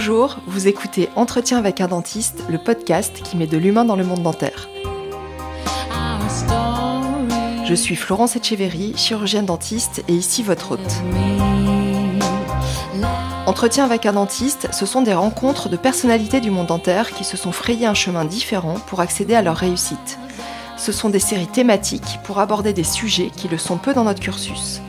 Bonjour, vous écoutez Entretien avec un dentiste, le podcast qui met de l'humain dans le monde dentaire. Je suis Florence Etcheverry, chirurgienne dentiste et ici votre hôte. Entretien avec un dentiste, ce sont des rencontres de personnalités du monde dentaire qui se sont frayées un chemin différent pour accéder à leur réussite. Ce sont des séries thématiques pour aborder des sujets qui le sont peu dans notre cursus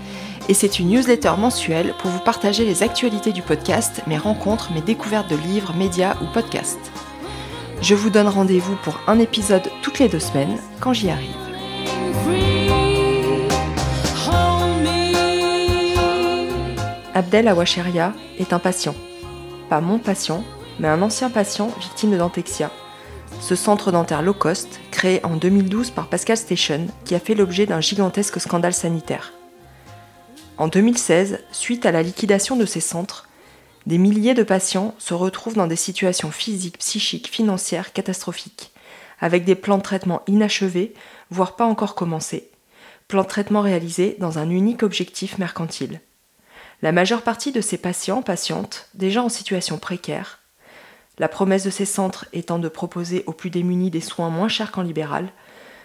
et c'est une newsletter mensuelle pour vous partager les actualités du podcast, mes rencontres, mes découvertes de livres, médias ou podcasts. Je vous donne rendez-vous pour un épisode toutes les deux semaines quand j'y arrive. Abdel Awacheria est un patient. Pas mon patient, mais un ancien patient victime de dentexia. Ce centre dentaire low cost, créé en 2012 par Pascal Station, qui a fait l'objet d'un gigantesque scandale sanitaire. En 2016, suite à la liquidation de ces centres, des milliers de patients se retrouvent dans des situations physiques, psychiques, financières catastrophiques, avec des plans de traitement inachevés, voire pas encore commencés, plans de traitement réalisés dans un unique objectif mercantile. La majeure partie de ces patients, patientes, déjà en situation précaire, la promesse de ces centres étant de proposer aux plus démunis des soins moins chers qu'en libéral,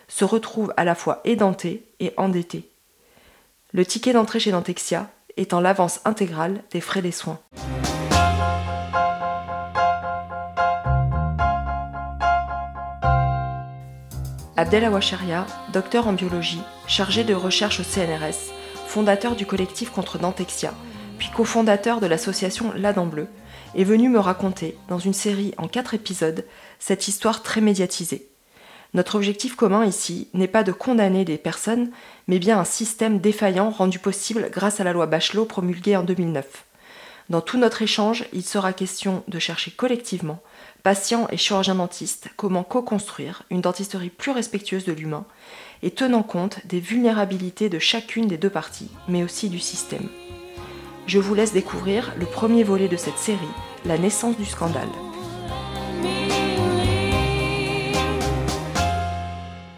se retrouvent à la fois édentés et endettés le ticket d'entrée chez Dentexia étant l'avance intégrale des frais des soins. Abdel Awacharia, docteur en biologie, chargé de recherche au CNRS, fondateur du collectif contre Dentexia, puis cofondateur de l'association La Dent Bleue, est venu me raconter, dans une série en quatre épisodes, cette histoire très médiatisée. Notre objectif commun ici n'est pas de condamner des personnes, mais bien un système défaillant rendu possible grâce à la loi Bachelot promulguée en 2009. Dans tout notre échange, il sera question de chercher collectivement, patients et chirurgiens dentistes, comment co-construire une dentisterie plus respectueuse de l'humain et tenant compte des vulnérabilités de chacune des deux parties, mais aussi du système. Je vous laisse découvrir le premier volet de cette série, la naissance du scandale.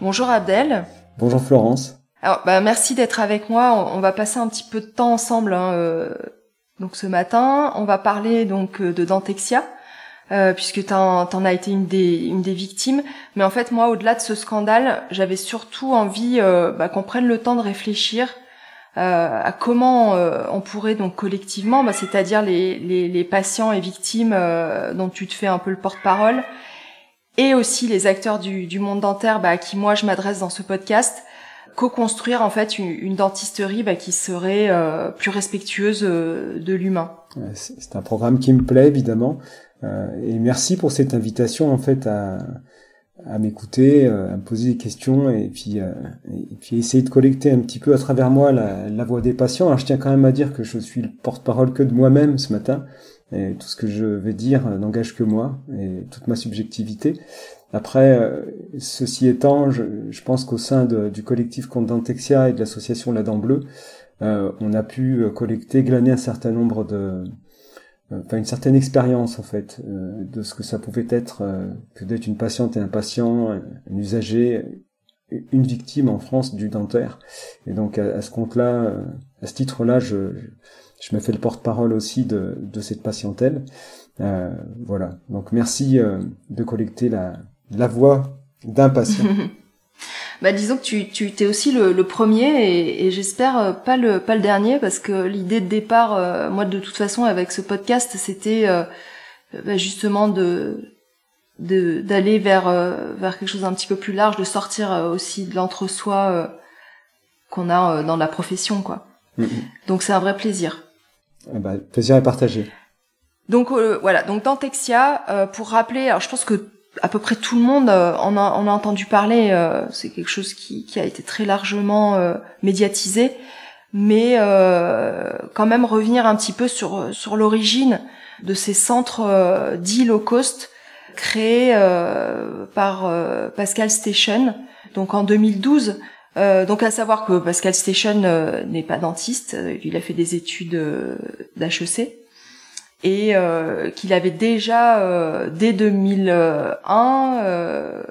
Bonjour Abdel. Bonjour Florence. Alors, bah, merci d'être avec moi. On va passer un petit peu de temps ensemble. Hein, euh, donc ce matin, on va parler donc euh, de Dentexia, euh, puisque tu en as été une des, une des victimes. Mais en fait, moi, au-delà de ce scandale, j'avais surtout envie bah, qu'on prenne le temps de réfléchir à comment on pourrait donc collectivement, bah, c'est-à-dire les, les, les, patients et victimes dont tu te fais un peu le porte-parole, et aussi les acteurs du, du monde dentaire bah, à qui moi je m'adresse dans ce podcast, co-construire en fait une, dentisterie bah, qui serait euh, plus respectueuse euh, de l'humain. C'est un programme qui me plaît évidemment euh, et merci pour cette invitation en fait à, à m'écouter, à me poser des questions et puis et puis essayer de collecter un petit peu à travers moi la, la voix des patients. Alors je tiens quand même à dire que je suis le porte-parole que de moi-même ce matin. Et tout ce que je vais dire n'engage que moi et toute ma subjectivité. Après, euh, ceci étant, je, pense qu'au sein du collectif Compte Dentexia et de l'association La Dent Bleue, euh, on a pu euh, collecter, glaner un certain nombre de, enfin une certaine expérience en fait de ce que ça pouvait être que d'être une patiente et un patient, un usager, une victime en France du dentaire. Et donc à, ce compte-là, à ce titre-là, je, je me fais le porte-parole aussi de, de cette patientèle. Euh, voilà. Donc merci euh, de collecter la, la voix d'un patient. bah disons que tu, tu es aussi le, le premier et, et j'espère euh, pas le pas le dernier parce que l'idée de départ, euh, moi de toute façon avec ce podcast, c'était euh, bah, justement de d'aller vers vers quelque chose d'un petit peu plus large, de sortir aussi de l'entre-soi qu'on a dans la profession quoi. Mm-hmm. Donc c'est un vrai plaisir. Eh ben, plaisir à partager. Donc euh, voilà, donc dans Texia, euh, pour rappeler, alors je pense que à peu près tout le monde euh, en, a, en a entendu parler, c'est quelque chose qui, qui, a été très largement médiatisé, mais quand même revenir un petit peu sur, sur l'origine de ces centres dits low cost créés par Pascal Station, donc en 2012. Donc à savoir que Pascal Station n'est pas dentiste, il a fait des études d'HEC et euh, qu'il avait déjà euh, dès 2001 euh,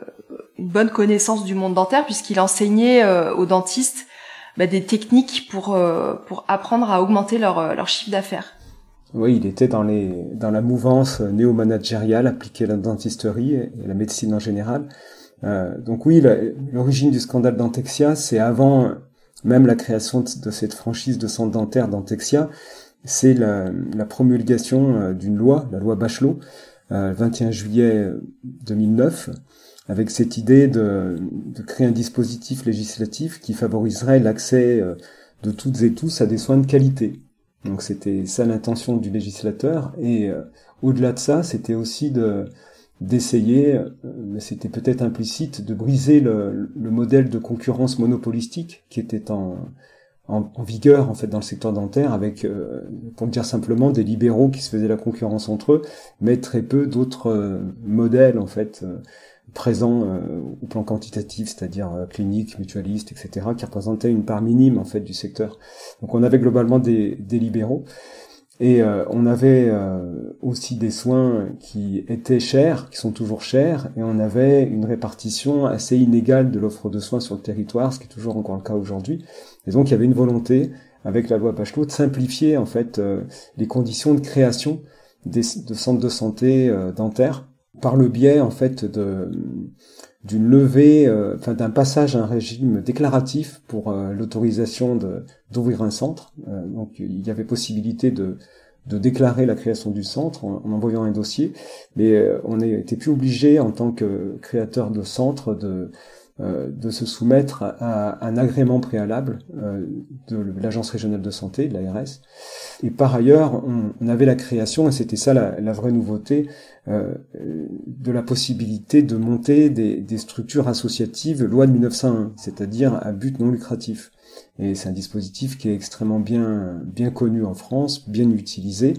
une bonne connaissance du monde dentaire puisqu'il enseignait aux dentistes bah, des techniques pour pour apprendre à augmenter leur leur chiffre d'affaires. oui, il était dans les dans la mouvance néo-managériale appliquée à la dentisterie et la médecine en général. Euh, donc oui, l'origine du scandale Dentexia, c'est avant même la création de cette franchise de centre dentaire Dentexia, c'est la, promulgation euh, d'une loi, la loi Bachelot, euh, 21 juillet 2009, avec cette idée de, créer un dispositif législatif qui favoriserait l'accès euh, de toutes et tous à des soins de qualité. Donc c'était ça l'intention du législateur, et euh, au-delà de ça, c'était aussi de d'essayer, mais c'était peut-être implicite, de briser le, le, modèle de concurrence monopolistique qui était en, en, vigueur en fait dans le secteur dentaire, avec, euh, pour dire simplement, des libéraux qui se faisaient la concurrence entre eux, mais très peu d'autres euh, modèles en fait euh, présents au plan quantitatif, c'est-à-dire cliniques, mutualistes, etc., qui représentaient une part minime en fait du secteur. Donc on avait globalement des libéraux. Et euh, on avait euh, aussi des soins qui étaient chers, qui sont toujours chers, et on avait une répartition assez inégale de l'offre de soins sur le territoire, ce qui est toujours encore le cas aujourd'hui. Et donc il y avait une volonté, avec la loi Bachelot, de simplifier en fait euh, les conditions de création des, de centres de santé dentaires par le biais en fait de d'une levée, euh, enfin d'un passage à un régime déclaratif pour euh, l'autorisation d'ouvrir un centre. Euh, donc il y avait possibilité de, de déclarer la création du centre en, envoyant un dossier, mais on n'était plus obligé en tant que créateur de centre de de se soumettre à, un agrément préalable de l'agence régionale de santé, de l'ARS. Et par ailleurs, on, avait la création, et c'était ça la, la vraie nouveauté, de la possibilité de monter des, structures associatives loi de 1901, c'est-à-dire à but non lucratif. Et c'est un dispositif qui est extrêmement bien, bien connu en France, bien utilisé,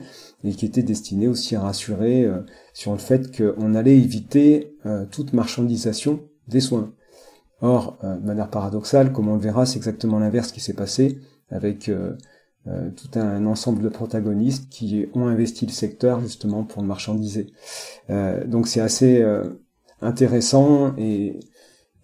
et qui était destiné aussi à rassurer euh, sur le fait qu'on allait éviter euh, toute marchandisation des soins. Or, de manière paradoxale, comme on le verra, c'est exactement l'inverse qui s'est passé avec euh, tout un ensemble de protagonistes qui ont investi le secteur justement pour marchandiser. Euh, donc c'est assez euh, intéressant et,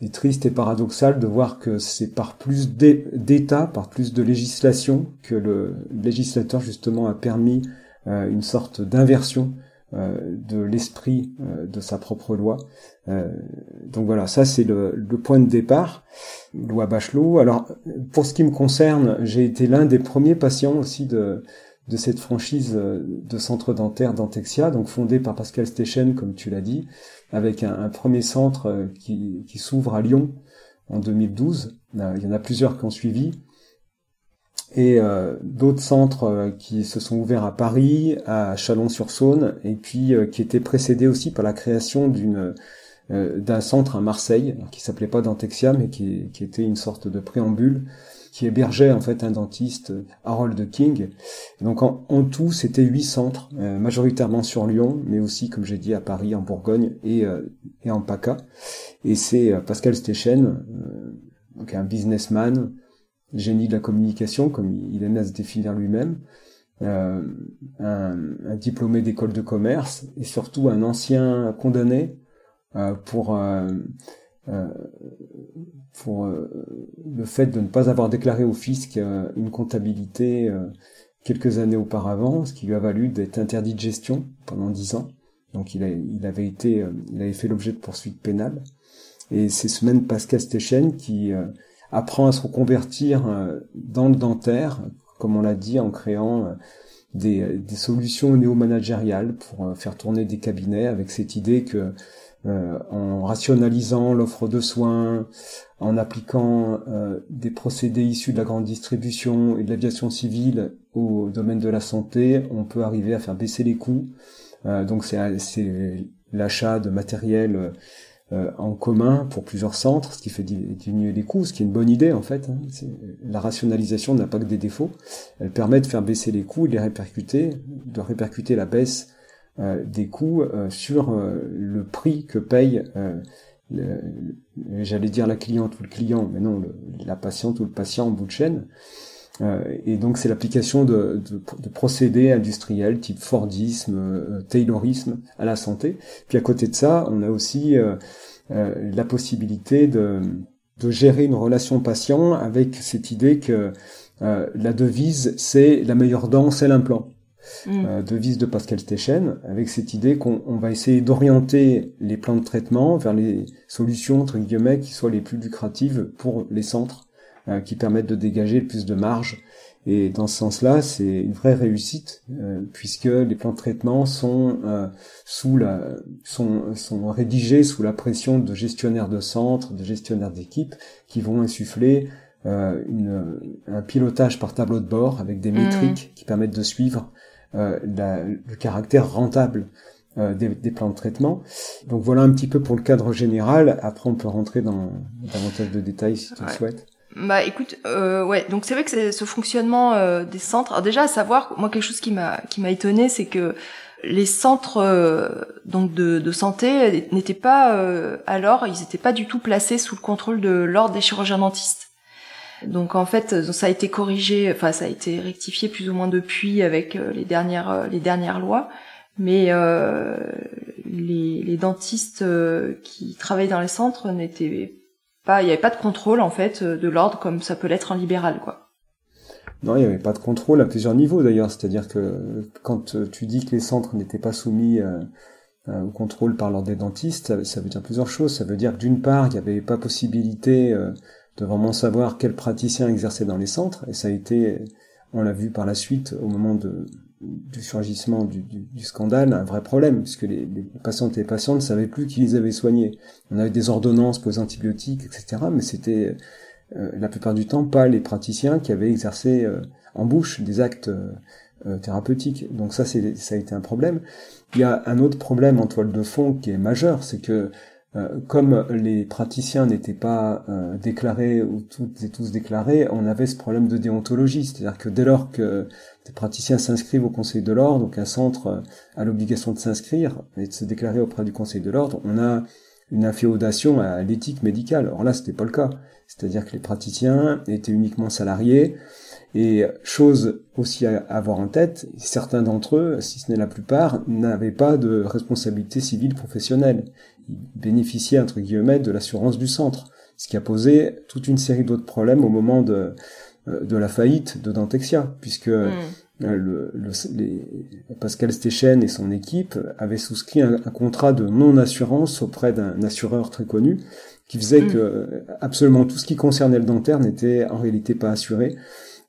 et, triste et paradoxal de voir que c'est par plus d'État, par plus de législation que le législateur justement a permis une sorte d'inversion de l'esprit de sa propre loi. donc voilà, ça c'est le, le, point de départ loi Bachelot. Alors, pour ce qui me concerne, j'ai été l'un des premiers patients aussi de, de cette franchise euh, de centre dentaire Dentexia, donc fondée par Pascal Stechen, comme tu l'as dit, avec un, premier centre euh, qui, qui s'ouvre à Lyon en 2012. Euh, il y en a plusieurs qui ont suivi. Et d'autres centres qui se sont ouverts à Paris, à Chalon-sur-Saône, et puis qui étaient précédés aussi par la création d'une euh, d'un centre à Marseille qui s'appelait pas Dentexia mais qui, qui, était une sorte de préambule qui hébergeait en fait un dentiste Harold King. donc en, tout c'était huit centres euh, majoritairement sur Lyon mais aussi comme j'ai dit à Paris, en Bourgogne et, euh, et en PACA. Et c'est Pascal Stechen, donc un businessman, génie de la communication comme il aime à se définir lui-même. un, un, diplômé d'école de commerce et surtout un ancien condamné euh, pour euh, euh, pour le fait de ne pas avoir déclaré au fisc une comptabilité quelques années auparavant, ce qui lui a valu d'être interdit de gestion pendant dix ans. Donc il, a, il avait été, il avait fait l'objet de poursuites pénales. Et c'est ce même Pascal Stechen qui apprend à se reconvertir dans le dentaire, comme on l'a dit, en créant des, des solutions néo-managériales pour faire tourner des cabinets avec cette idée que euh, en rationalisant l'offre de soins, en appliquant euh, des procédés issus de la grande distribution et de l'aviation civile au domaine de la santé, on peut arriver à faire baisser les coûts. Euh, donc c'est l'achat de matériel en commun pour plusieurs centres, ce qui fait diminuer les coûts, ce qui est une bonne idée en fait. Hein. La rationalisation n'a pas que des défauts. Elle permet de faire baisser les coûts et de les répercuter, de répercuter la baisse euh, des coûts euh, sur euh, le prix que paye j'allais dire la cliente ou le client, mais non, la patiente ou le patient en bout de chaîne. Et donc c'est l'application de, de, procédés industriels type Fordisme, Taylorisme à la santé. Puis à côté de ça, on a aussi la possibilité de, de gérer une relation patient avec cette idée que la devise c'est la meilleure dent, c'est l'implant. mmh. devise de Pascal Stechen, avec cette idée qu'on va essayer d'orienter les plans de traitement vers les solutions entre guillemets qui soient les plus lucratives pour les centres, qui permettent de dégager le plus de marge et dans ce sens-là, c'est une vraie réussite euh, puisque les plans de traitement sont euh, sous la sont sont rédigés sous la pression de gestionnaires de centres, de gestionnaires d'équipes qui vont insuffler euh, une, un pilotage par tableau de bord avec des mmh. métriques qui permettent de suivre la, le caractère rentable des, des, plans de traitement. Donc voilà un petit peu pour le cadre général. Après, on peut rentrer dans davantage de détails si tu le souhaites. Bah écoute, euh, ouais, donc c'est vrai que ce fonctionnement euh, des centres. Alors déjà à savoir, moi quelque chose qui m'a qui m'a étonné, c'est que les centres euh, donc de, de santé n'étaient pas euh, alors, ils n'étaient pas du tout placés sous le contrôle de l'ordre des chirurgiens dentistes. Donc en fait, ça a été corrigé, enfin ça a été rectifié plus ou moins depuis avec les dernières les dernières lois, mais les, les dentistes qui travaillent dans les centres n'étaient il n'y avait pas de contrôle en fait euh, de l'ordre comme ça peut l'être en libéral, quoi. Non, il n'y avait pas de contrôle à plusieurs niveaux d'ailleurs. C'est-à-dire que quand euh, tu dis que les centres n'étaient pas soumis euh, au contrôle par l'ordre des dentistes, ça, veut dire plusieurs choses. Ça veut dire que d'une part, il n'y avait pas possibilité de vraiment savoir quel praticien exerçait dans les centres, et ça a été, on l'a vu par la suite au moment de, du surgissement du, du, scandale un vrai problème, puisque les, les patientes et les patients ne savaient plus qui les avait soignés. On avait des ordonnances pour les antibiotiques, etc., mais c'était euh, la plupart du temps pas les praticiens qui avaient exercé euh, en bouche des actes euh, thérapeutiques. Donc ça, ça a été un problème. Il y a un autre problème en toile de fond qui est majeur, c'est que euh, comme les praticiens n'étaient pas euh, déclarés ou toutes et tous déclarés, on avait ce problème de déontologie, c'est-à-dire que dès lors que des praticiens s'inscrivent au Conseil de l'ordre, donc un centre euh, a l'obligation de s'inscrire et de se déclarer auprès du Conseil de l'ordre, on a une inféodation à l'éthique médicale. Or là, c'était pas le cas, c'est-à-dire que les praticiens étaient uniquement salariés. Et chose aussi à avoir en tête, certains d'entre eux, si ce n'est la plupart, n'avaient pas de responsabilité civile professionnelle bénéficier entre guillemets de l'assurance du centre, ce qui a posé toute une série d'autres problèmes au moment de, euh, de la faillite de Dentexia, puisque hmm. euh, le, le, les, Pascal Stechen et son équipe avaient souscrit un, contrat de non-assurance auprès d'un assureur très connu, qui faisait hmm. que absolument tout ce qui concernait le dentaire n'était en réalité pas assuré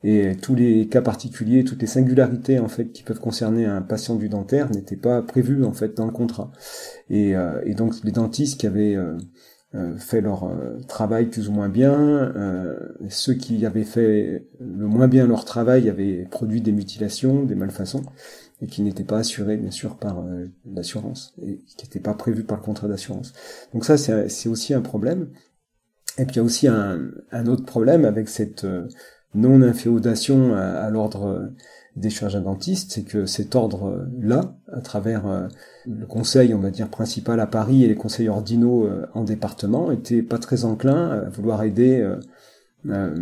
et tous les cas particuliers, toutes les singularités en fait qui peuvent concerner un patient du dentaire n'étaient pas prévues en fait dans le contrat. Et, euh, et donc les dentistes qui avaient euh, euh, fait leur travail plus ou moins bien, ceux qui avaient fait le moins bien leur travail avaient produit des mutilations, des malfaçons et qui n'étaient pas assurés bien sûr par l'assurance et qui n'étaient pas prévus par le contrat d'assurance. Donc ça c'est aussi un problème. Et puis il y a aussi un, un autre problème avec cette non-inféodation à, l'ordre des chirurgiens dentistes, c'est que cet ordre-là, à travers euh, le conseil, on va dire, principal à Paris et les conseils ordinaux euh, en département, était pas très enclin à vouloir aider euh,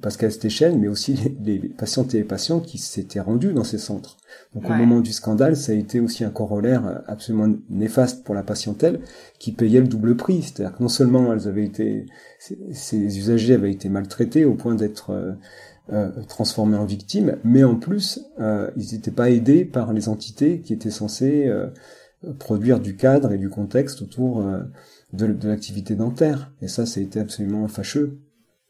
Pascal Stéchen, mais aussi les, les, patientes et les patients qui s'étaient rendus dans ces centres. Donc au moment du scandale, ça a été aussi un corollaire absolument néfaste pour la patientèle qui payait le double prix. C'est-à-dire que non seulement elles avaient été, ces usagers avaient été maltraités au point d'être euh, euh, transformés en victimes, mais en plus, euh, ils n'étaient pas aidés par les entités qui étaient censées euh, produire du cadre et du contexte autour de, de l'activité dentaire. Et ça, ça a été absolument fâcheux.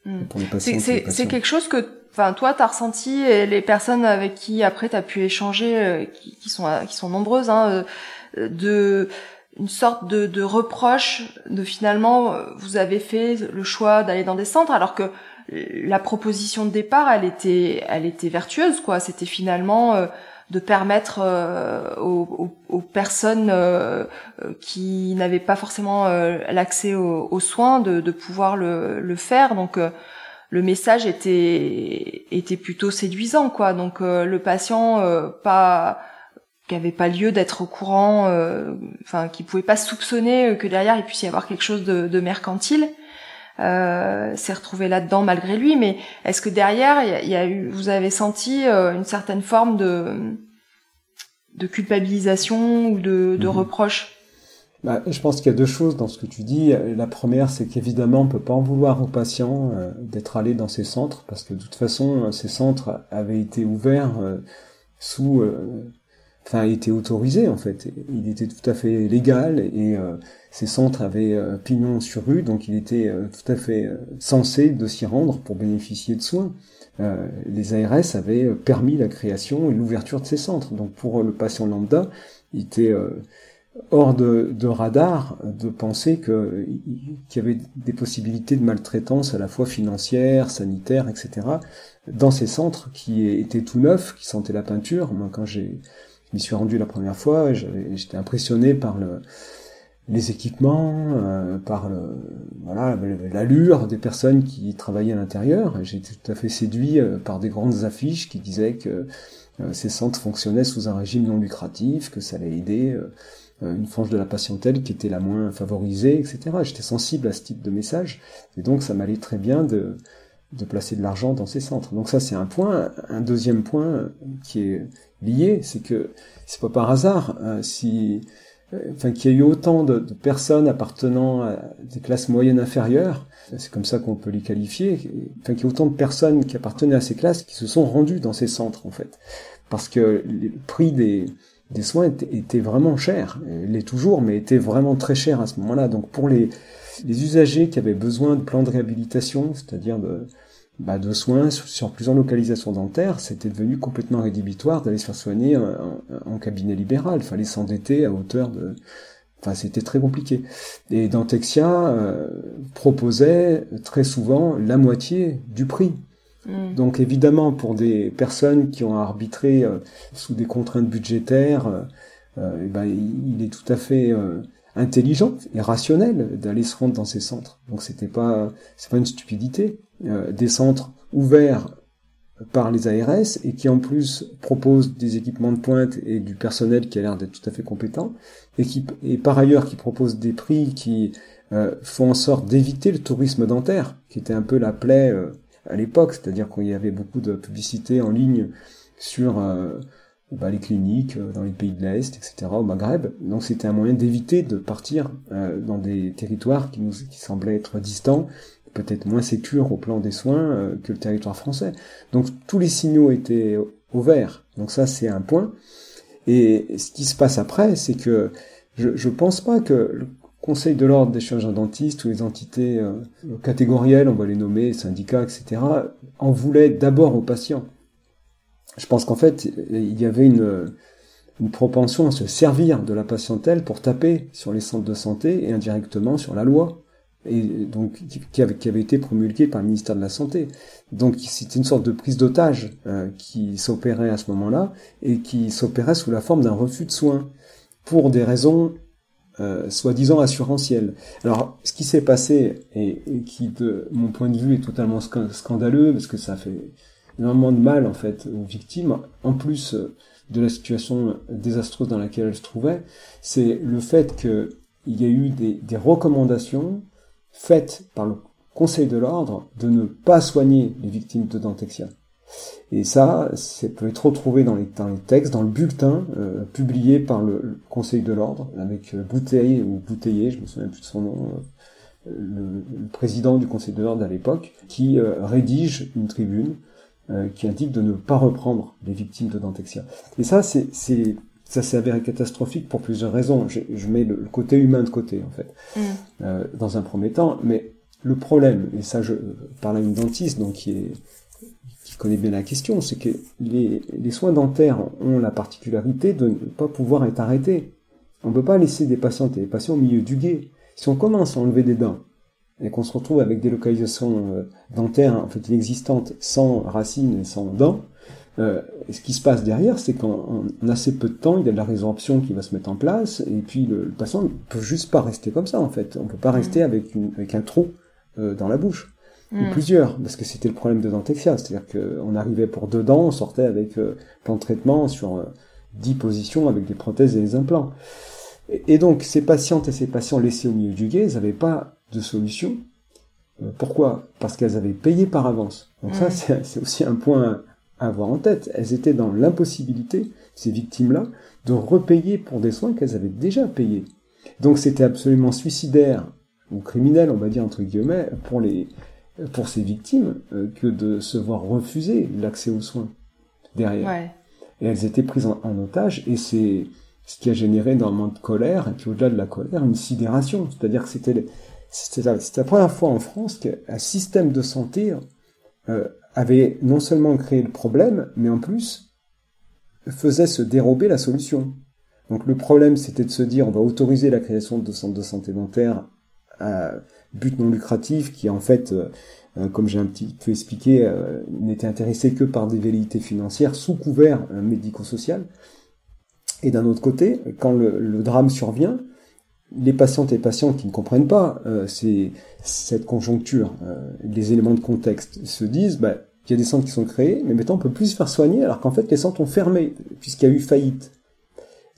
Hmm. C'est quelque chose que, enfin, toi, t'as ressenti et les personnes avec qui après t'as pu échanger, euh, qui, qui, sont qui sont nombreuses, hein, euh, de une sorte de, de reproche de finalement euh, vous avez fait le choix d'aller dans des centres alors que la proposition de départ elle était elle était vertueuse quoi c'était finalement de permettre euh, aux, aux, personnes euh, qui n'avaient pas forcément euh, l'accès aux, soins de, de pouvoir le, le, faire. Donc le message était était plutôt séduisant quoi. Donc le patient pas qui avait pas lieu d'être au courant, enfin qui pouvait pas soupçonner que derrière il puisse y avoir quelque chose de, de mercantile euh, s'est retrouvé là-dedans malgré lui. Mais est-ce que derrière, il y, a eu, vous avez senti euh, une certaine forme de de culpabilisation ou de, de mhm. reproche? Bah, je pense qu'il y a deux choses dans ce que tu dis. La première, c'est qu'évidemment, on peut pas en vouloir aux patients euh, d'être allés dans ces centres, parce que de toute façon, ces centres avaient été ouverts sous, enfin, était autorisé en fait. Il était tout à fait légal et ces centres avaient pignon sur rue, donc il était tout à fait censé de s'y rendre pour bénéficier de soins. les ARS avaient permis la création et l'ouverture de ces centres. Donc pour le patient lambda, il était hors de, radar de penser qu'il y avait des possibilités de maltraitance à la fois financière, sanitaire, etc. dans ces centres qui étaient tout neufs, qui sentaient la peinture. Moi, quand j'ai m'y suis rendu la première fois, j'étais impressionné par le, les équipements, euh, par voilà l'allure des personnes qui travaillaient à l'intérieur. J'étais tout à fait séduit euh, par des grandes affiches qui disaient que euh, ces centres fonctionnaient sous un régime non lucratif, que ça allait aider une frange de la patientèle qui était la moins favorisée, etc. J'étais sensible à ce type de message, et donc ça m'allait très bien de, de placer de l'argent dans ces centres. Donc ça c'est un point. Un deuxième point qui est lié, c'est que c'est pas par hasard hein, si, euh, enfin qu'il y a eu autant de, personnes appartenant à des classes moyennes inférieures, c'est comme ça qu'on peut les qualifier, enfin qu'il y a autant de personnes qui appartenaient à ces classes qui se sont rendues dans ces centres en fait, parce que le prix des soins étaient, vraiment chers, il est toujours, mais étaient vraiment très chers à ce moment-là. Donc pour les, les usagers qui avaient besoin de plans de réhabilitation, c'est-à-dire de, bah, de soins sur, plusieurs localisations dentaires, c'était devenu complètement rédhibitoire d'aller se faire soigner en, cabinet libéral. Il fallait s'endetter à hauteur de... Enfin, c'était très compliqué. Et Dentexia euh, proposait très souvent la moitié du prix. Mm. Donc évidemment, pour des personnes qui ont arbitré euh, sous des contraintes budgétaires, euh, ben, il est tout à fait intelligent et rationnel d'aller se rendre dans ces centres. Donc c'était pas c'est pas une stupidité. des centres ouverts par les ARS et qui en plus proposent des équipements de pointe et du personnel qui a l'air d'être tout à fait compétent et qui et par ailleurs qui proposent des prix qui font en sorte d'éviter le tourisme dentaire qui était un peu la plaie à l'époque, c'est-à-dire qu'il y avait beaucoup de publicité en ligne sur euh, bah, les cliniques euh, dans les pays de l'Est, etc., au Maghreb. Donc c'était un moyen d'éviter de partir euh, dans des territoires qui nous qui semblaient être distants, peut-être moins sécures au plan des soins que le territoire français. Donc tous les signaux étaient au vert. Donc ça c'est un point. Et ce qui se passe après, c'est que je, je pense pas que Conseil de l'ordre des chirurgiens dentistes ou les entités euh, catégorielles, on va les nommer, syndicats, etc., en voulaient d'abord aux patients. Je pense qu'en fait, il y avait une, une propension à se servir de la patientèle pour taper sur les centres de santé et indirectement sur la loi, et donc qui avait, qui avait été promulguée par le ministère de la Santé. Donc c'était une sorte de prise d'otage euh, qui s'opérait à ce moment-là et qui s'opérait sous la forme d'un refus de soins pour des raisons euh, soi-disant assurantiel. Alors, ce qui s'est passé, et, qui, de mon point de vue, est totalement scandaleux, parce que ça fait énormément de mal, en fait, aux victimes, en plus euh, de la situation désastreuse dans laquelle elles se trouvaient, c'est le fait qu'il y a eu des, des recommandations faites par le Conseil de l'ordre de ne pas soigner les victimes de dentexia. Et ça, ça peut être retrouvé dans les, dans les textes, dans le bulletin euh, publié par le, Conseil de l'ordre, avec euh, Bouteille ou Bouteillé, je me souviens plus de son nom, le, président du Conseil de l'ordre à l'époque, qui rédige une tribune qui indique de ne pas reprendre les victimes de Dentexia. Et ça, c'est, ça s'est avéré catastrophique pour plusieurs raisons. Je, je mets le, côté humain de côté, en fait, mm. dans un premier temps. Mais le problème, et ça, je parle à une dentiste, donc qui est connaît bien la question, c'est que les, soins dentaires ont la particularité de ne pas pouvoir être arrêtés. On ne peut pas laisser des patients et des patients au milieu du guet. Si on commence à enlever des dents et qu'on se retrouve avec des localisations euh, dentaires en fait inexistantes sans racines et sans dents, euh, ce qui se passe derrière, c'est qu'en assez peu de temps, il y a de la résorption qui va se mettre en place, et puis le, patient ne peut juste pas rester comme ça en fait. On ne peut pas rester avec, une, avec un trou euh, dans la bouche ou hmm. plusieurs, parce que c'était le problème de Dentexia, c'est-à-dire qu'on arrivait pour deux dents, on sortait avec euh, plan de traitement sur dix positions avec des prothèses et des implants. Et, donc ces patientes et ces patients laissés au milieu du guet, ils n'avaient pas de solution. Euh, pourquoi? Parce qu'elles avaient payé par avance. Donc ça, hmm. c'est aussi un point à avoir en tête. Elles étaient dans l'impossibilité, ces victimes-là, de repayer pour des soins qu'elles avaient déjà payés. Donc c'était absolument suicidaire ou criminel, on va dire entre guillemets, pour les pour ces victimes euh, que de se voir refuser l'accès aux soins derrière. et elles étaient prises en, otage, et c'est ce qui a généré énormément de colère, et puis au-delà de la colère, une sidération. C'est-à-dire que c'était c'était la, première fois en France qu'un système de santé euh, avait non seulement créé le problème, mais en plus faisait se dérober la solution. Donc le problème, c'était de se dire, on va autoriser la création de centres de santé dentaire à but non lucratif, qui en fait, euh, euh, comme j'ai un petit peu expliqué, euh, n'était intéressé que par des velléités financières sous couvert médico-social. Et d'un autre côté, quand le, drame survient, les patientes et patients qui ne comprennent pas euh, cette conjoncture, les éléments de contexte, se disent, bah, il y a des centres qui sont créés, mais maintenant on peut plus se faire soigner alors qu'en fait les centres ont fermé puisqu'il y a eu faillite.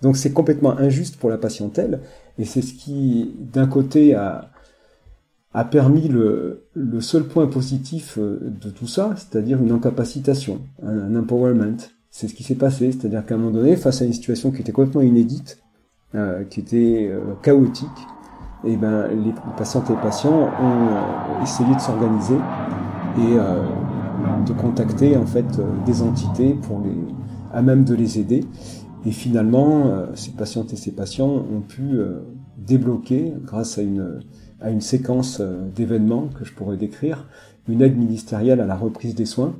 Donc c'est complètement injuste pour la patientèle et c'est ce qui d'un côté a, a permis le, le, seul point positif euh, de tout ça, c'est-à-dire une incapacitation, un, empowerment. C'est ce qui s'est passé, c'est-à-dire qu'à un moment donné, face à une situation qui était complètement inédite, euh, qui était euh, chaotique, et eh ben les, patientes et les patients ont essayé de s'organiser et de contacter en fait euh, des entités pour les à même de les aider. Et finalement, euh, ces patientes et ces patients ont pu euh, débloquer, grâce à une, à une séquence d'événements que je pourrais décrire, une aide ministérielle à la reprise des soins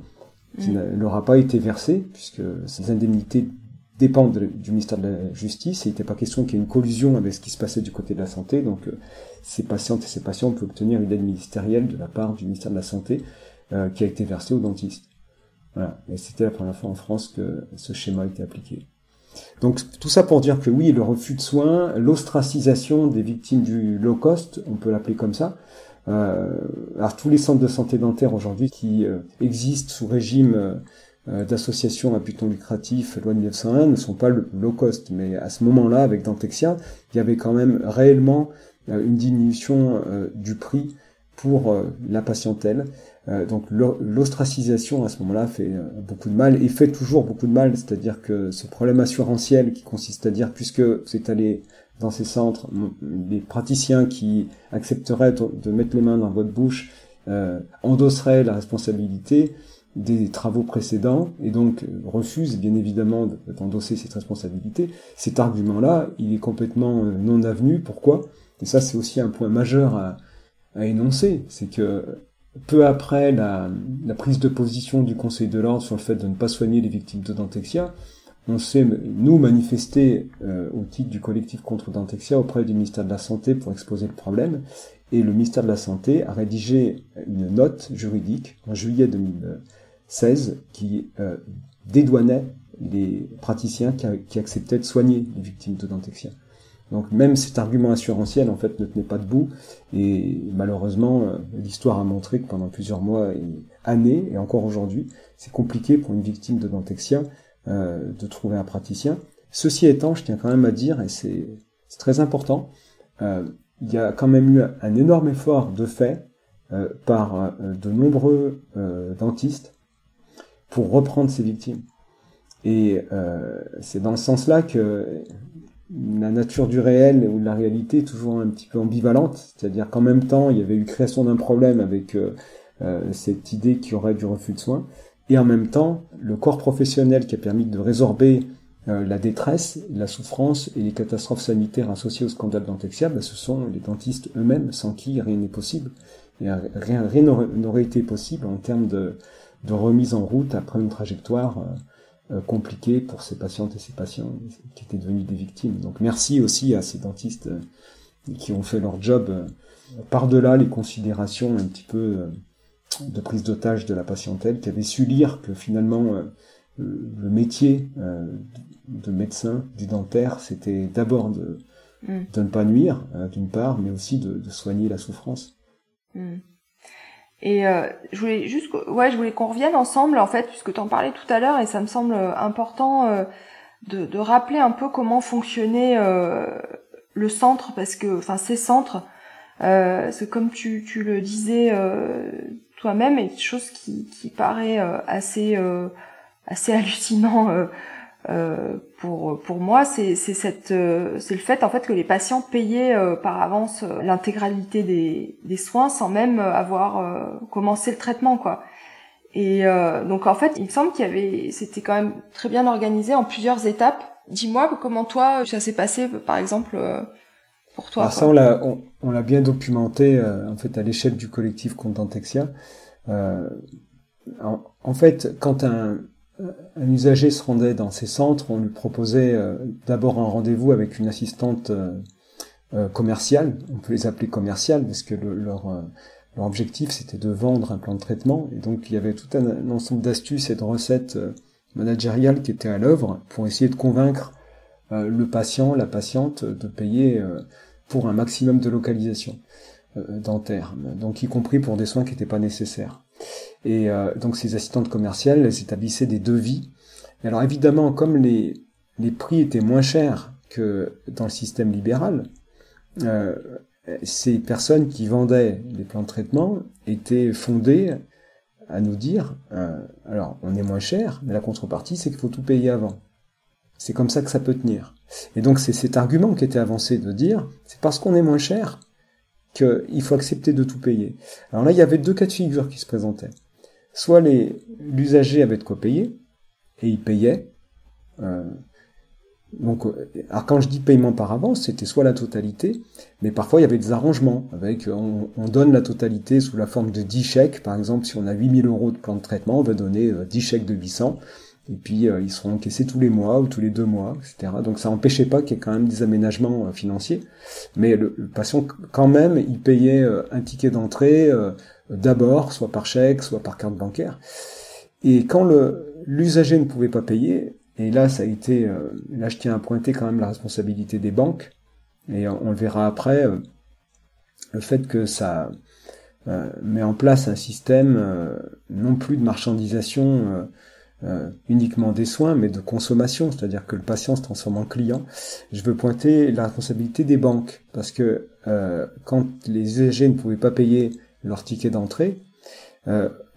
qui mmh. ne leur a pas été versée, puisque ces indemnités dépendent du ministère de la Justice, et il n'était pas question qu'il y ait une collusion avec ce qui se passait du côté de la santé, donc ces patientes et ces patients peuvent obtenir une aide ministérielle de la part du ministère de la Santé, euh, qui a été versé au dentiste. Voilà. Et c'était la première fois en France que ce schéma a été appliqué. Donc tout ça pour dire que oui, le refus de soins, l'ostracisation des victimes du low cost, on peut l'appeler comme ça. Euh, alors tous les centres de santé dentaire aujourd'hui qui euh, existent sous régime euh, d'association à but non lucratif, loi de 1901, ne sont pas le low cost. Mais à ce moment-là, avec Dentexia, il y avait quand même réellement une diminution du prix pour la patientèle. Euh, donc l'ostracisation à ce moment-là fait euh, beaucoup de mal et fait toujours beaucoup de mal, c'est-à-dire que ce problème assurantiel qui consiste à dire puisque c'est allé dans ces centres, les praticiens qui accepteraient de mettre les mains dans votre bouche euh, endosseraient la responsabilité des travaux précédents et donc euh, refusent bien évidemment d'endosser cette responsabilité. Cet argument-là, il est complètement non avenu. Pourquoi? Et ça, c'est aussi un point majeur à, énoncer, c'est que peu après la, prise de position du Conseil de l'ordre sur le fait de ne pas soigner les victimes de Dentexia, on s'est, nous, manifesté euh, au titre du collectif contre Dentexia auprès du ministère de la Santé pour exposer le problème, et le ministère de la Santé a rédigé une note juridique en juillet 2016 qui euh, dédouanait les praticiens qui, acceptaient de soigner les victimes de Dentexia. Donc même cet argument assurantiel en fait ne tenait pas debout et malheureusement euh, l'histoire a montré que pendant plusieurs mois et années et encore aujourd'hui c'est compliqué pour une victime de dentexia euh, de trouver un praticien. Ceci étant, je tiens quand même à dire et c'est très important, euh, il y a quand même eu un énorme effort de fait euh, par euh, de nombreux dentistes pour reprendre ces victimes. Et c'est dans ce sens-là que la nature du réel ou de la réalité est toujours un petit peu ambivalente, c'est-à-dire qu'en même temps, il y avait eu création d'un problème avec euh, euh, cette idée qu'il y aurait du refus de soins, et en même temps, le corps professionnel qui a permis de résorber euh, la détresse, la souffrance et les catastrophes sanitaires associées au scandale Dentexia, ben, ce sont les dentistes eux-mêmes, sans qui rien n'est possible. Et rien n'aurait été possible en termes de, de, remise en route après une trajectoire euh, compliqué pour ces patientes et ces patients qui étaient devenus des victimes. Donc merci aussi à ces dentistes euh, qui ont fait leur job euh, par-delà les considérations un petit peu de prise d'otage de la patientèle, qui avaient su lire que finalement le métier de médecin, du dentaire, c'était d'abord de, mm. de ne pas nuire, d'une part, mais aussi de, de soigner la souffrance. Mm. Et euh, je voulais juste, ouais, je voulais qu'on revienne ensemble en fait, puisque tu en parlais tout à l'heure, et ça me semble important euh, de, de, rappeler un peu comment fonctionnait euh, le centre, parce que, enfin, ces centres, euh, c'est comme tu, tu le disais euh, toi-même, et chose qui, qui paraît assez assez hallucinant euh, pour pour moi, c'est c'est cette euh, c'est le fait en fait que les patients payaient euh, par avance l'intégralité des des soins sans même avoir commencé le traitement quoi. Et euh, donc en fait, il me semble qu'il y avait, c'était quand même très bien organisé en plusieurs étapes. Dis-moi comment toi ça s'est passé, par exemple, euh, pour toi. Alors ça, on l'a, on, l'a bien documenté euh, en fait à l'échelle du collectif Contentexia. Euh, en, en, fait, quand un, un usager se rendait dans ces centres, on lui proposait d'abord un rendez-vous avec une assistante commerciale. On peut les appeler commerciales parce que le, leur objectif, c'était de vendre un plan de traitement, et donc il y avait tout un, ensemble d'astuces et de recettes euh, managériales qui étaient à l'œuvre pour essayer de convaincre euh, le patient, la patiente, de payer euh, pour un maximum de localisation dentaire, donc y compris pour des soins qui n'étaient pas nécessaires. Et donc ces assistantes commerciales, elles établissaient des devis. Alors évidemment, comme les, les prix étaient moins chers que dans le système libéral, ces personnes qui vendaient les plans de traitement étaient fondées à nous dire, euh, alors on est moins cher, mais la contrepartie c'est qu'il faut tout payer avant. C'est comme ça que ça peut tenir. Et donc c'est cet argument qui était avancé de dire, c'est parce qu'on est moins cher qu'il faut accepter de tout payer. Alors là, il y avait deux cas de figure qui se présentaient. Soit l'usager avait de quoi payer, et il payait, euh, donc, euh, alors quand je dis paiement par avance, c'était soit la totalité, mais parfois il y avait des arrangements avec, on, donne la totalité sous la forme de 10 chèques. Par exemple, si on a 8000 euros de plan de traitement, on va donner 10 euh, chèques de 800, et puis euh, ils seront encaissés tous les mois ou tous les deux mois, etc. Donc ça n'empêchait pas qu'il y ait quand même des aménagements financiers, mais le, patient quand même, il payait un ticket d'entrée d'abord, soit par chèque, soit par carte bancaire. Et quand l'usager ne pouvait pas payer, et là, ça a été, euh, là, je tiens à pointer quand même la responsabilité des banques. Et on, le verra après, euh, le fait que ça euh, met en place un système non plus de marchandisation uniquement des soins, mais de consommation, c'est-à-dire que le patient se transforme en client. Je veux pointer la responsabilité des banques, parce que quand les usagers ne pouvaient pas payer leur ticket d'entrée,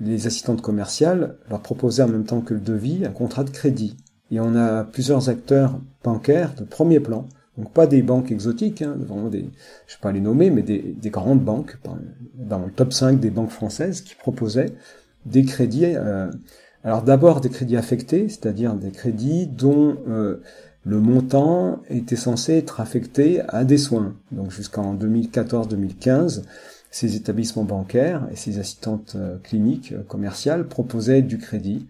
les assistantes commerciales leur proposaient en même temps que le devis un contrat de crédit. Et on a plusieurs acteurs bancaires de premier plan, donc pas des banques exotiques, hein, vraiment des, je sais pas les nommer, mais des, des, grandes banques, dans le top 5 des banques françaises, qui proposaient des crédits, euh, alors d'abord des crédits affectés, c'est-à-dire des crédits dont euh, le montant était censé être affecté à des soins. Donc jusqu'en 2014-2015, ces établissements bancaires et ces assistantes euh, cliniques commerciales proposaient du crédit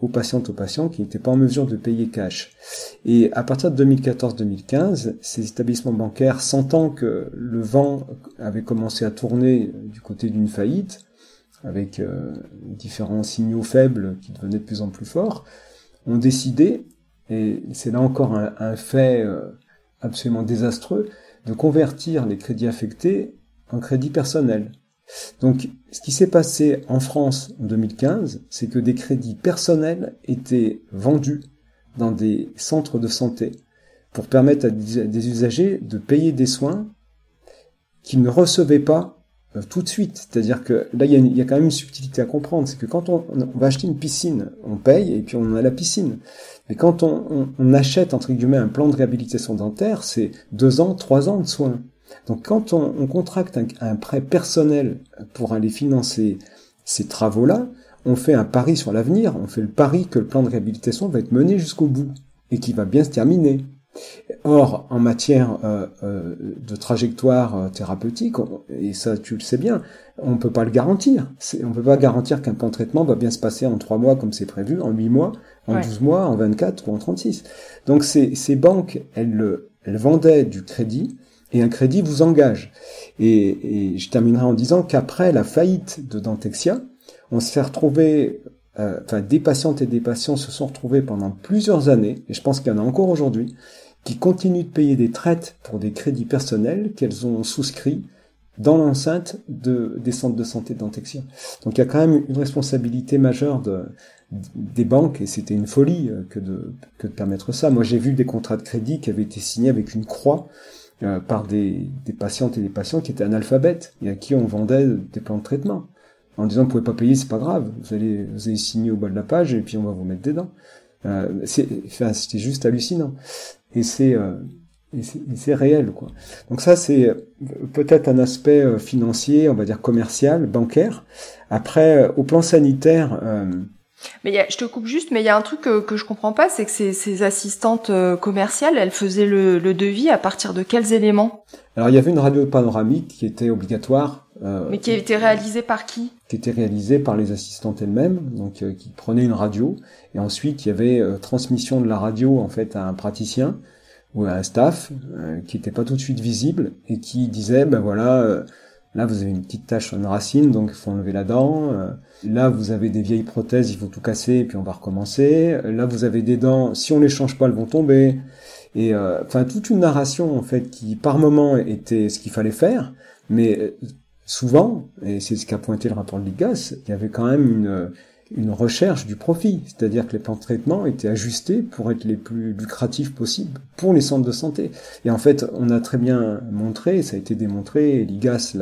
aux patientes aux patients qui n'étaient pas en mesure de payer cash. Et à partir de 2014-2015, ces établissements bancaires, sentant que le vent avait commencé à tourner du côté d'une faillite, avec euh, différents signaux faibles qui devenaient de plus en plus forts, ont décidé, et c'est là encore un, fait euh, absolument désastreux, de convertir les crédits affectés en crédits personnels. Donc, ce qui s'est passé en France en 2015, c'est que des crédits personnels étaient vendus dans des centres de santé pour permettre à des usagers de payer des soins qu'ils ne recevaient pas euh, tout de suite. C'est-à-dire que là, il y, a quand même une subtilité à comprendre. C'est que quand on, va acheter une piscine, on paye et puis on a la piscine. Mais quand on, on achète, entre guillemets, un plan de réhabilitation dentaire, c'est deux ans, trois ans de soins. Donc quand on, contracte un, prêt personnel pour aller financer ces travaux-là, on fait un pari sur l'avenir, on fait le pari que le plan de réhabilitation va être mené jusqu'au bout et qu'il va bien se terminer. Or, en matière euh, euh, de trajectoire euh, thérapeutique, et ça tu le sais bien, on ne peut pas le garantir. On ne peut pas garantir qu'un plan de traitement va bien se passer en trois mois comme c'est prévu, en huit mois, en douze mois, en 24 ou en 36. Donc ces, ces banques, elles, elles vendaient du crédit et un crédit vous engage. Et, je terminerai en disant qu'après la faillite de Dentexia, on s'est retrouvé, euh, des patientes et des patients se sont retrouvés pendant plusieurs années, et je pense qu'il y en a encore aujourd'hui, qui continuent de payer des traites pour des crédits personnels qu'elles ont souscrits dans l'enceinte de, des centres de santé de Dentexia. Donc il y a quand même une responsabilité majeure de, des banques, et c'était une folie euh, que de, que de permettre ça. Moi j'ai vu des contrats de crédit qui avaient été signés avec une croix euh, par des, des, patientes et des patients qui étaient analphabètes et à qui on vendait des plans de traitement en disant vous pouvez pas payer c'est pas grave vous allez vous allez signer au bas de la page et puis on va vous mettre dedans euh, c'est enfin, c'était juste hallucinant et c'est euh, et c'est réel quoi. Donc ça c'est peut-être un aspect financier, on va dire commercial, bancaire. Après, au plan sanitaire. mais y a, je te coupe juste, mais il y a un truc que, que je comprends pas, c'est que ces, ces assistantes commerciales, elles faisaient le, le devis à partir de quels éléments? Alors il y avait une radio panoramique qui était obligatoire euh, Mais qui a été réalisé par qui Qui était réalisé par les assistantes elles-mêmes, donc euh, qui prenaient une radio. Et ensuite il y avait euh, transmission de la radio en fait à un praticien ou à un staff qui n'était pas tout de suite visible et qui disait ben voilà là vous avez une petite tache sur une racine donc il faut enlever la dent là vous avez des vieilles prothèses il faut tout casser et puis on va recommencer là vous avez des dents si on les change pas elles vont tomber. Et enfin toute une narration en fait qui par moment était ce qu'il fallait faire mais souvent, et c'est ce qu'a pointé le rapport de Ligas, il y avait quand même une, une recherche du profit, c'est-à-dire que les plans de traitement étaient ajustés pour être les plus lucratifs possibles pour les centres de santé. Et en fait, on a très bien montré, ça a été démontré, et Ligas